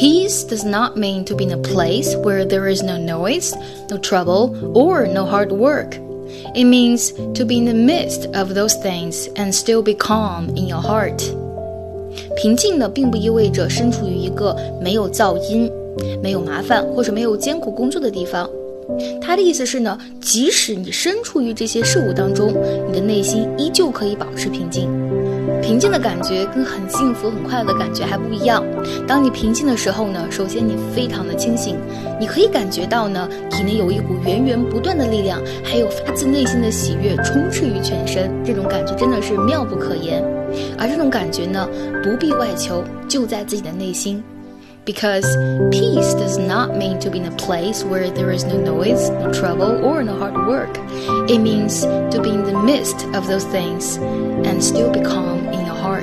Peace does not mean to be in a place where there is no noise, no trouble, or no hard work. It means to be in the midst of those things and still be calm in your heart. 平静呢，并不意味着身处于一个没有噪音、没有麻烦或者没有艰苦工作的地方。他的意思是呢，即使你身处于这些事物当中，你的内心依旧可以保持平静。 平静的感觉跟很幸福、很快乐的感觉还不一样。当你平静的时候呢，首先你非常的清醒，你可以感觉到呢，体内有一股源源不断的力量，还有发自内心的喜悦充斥于全身。这种感觉真的是妙不可言。而这种感觉呢，不必外求，就在自己的内心。Because peace does not mean to be in a place where there is no noise, no trouble, or no hard work. It means to be in the midst of those things and still be calm in your heart.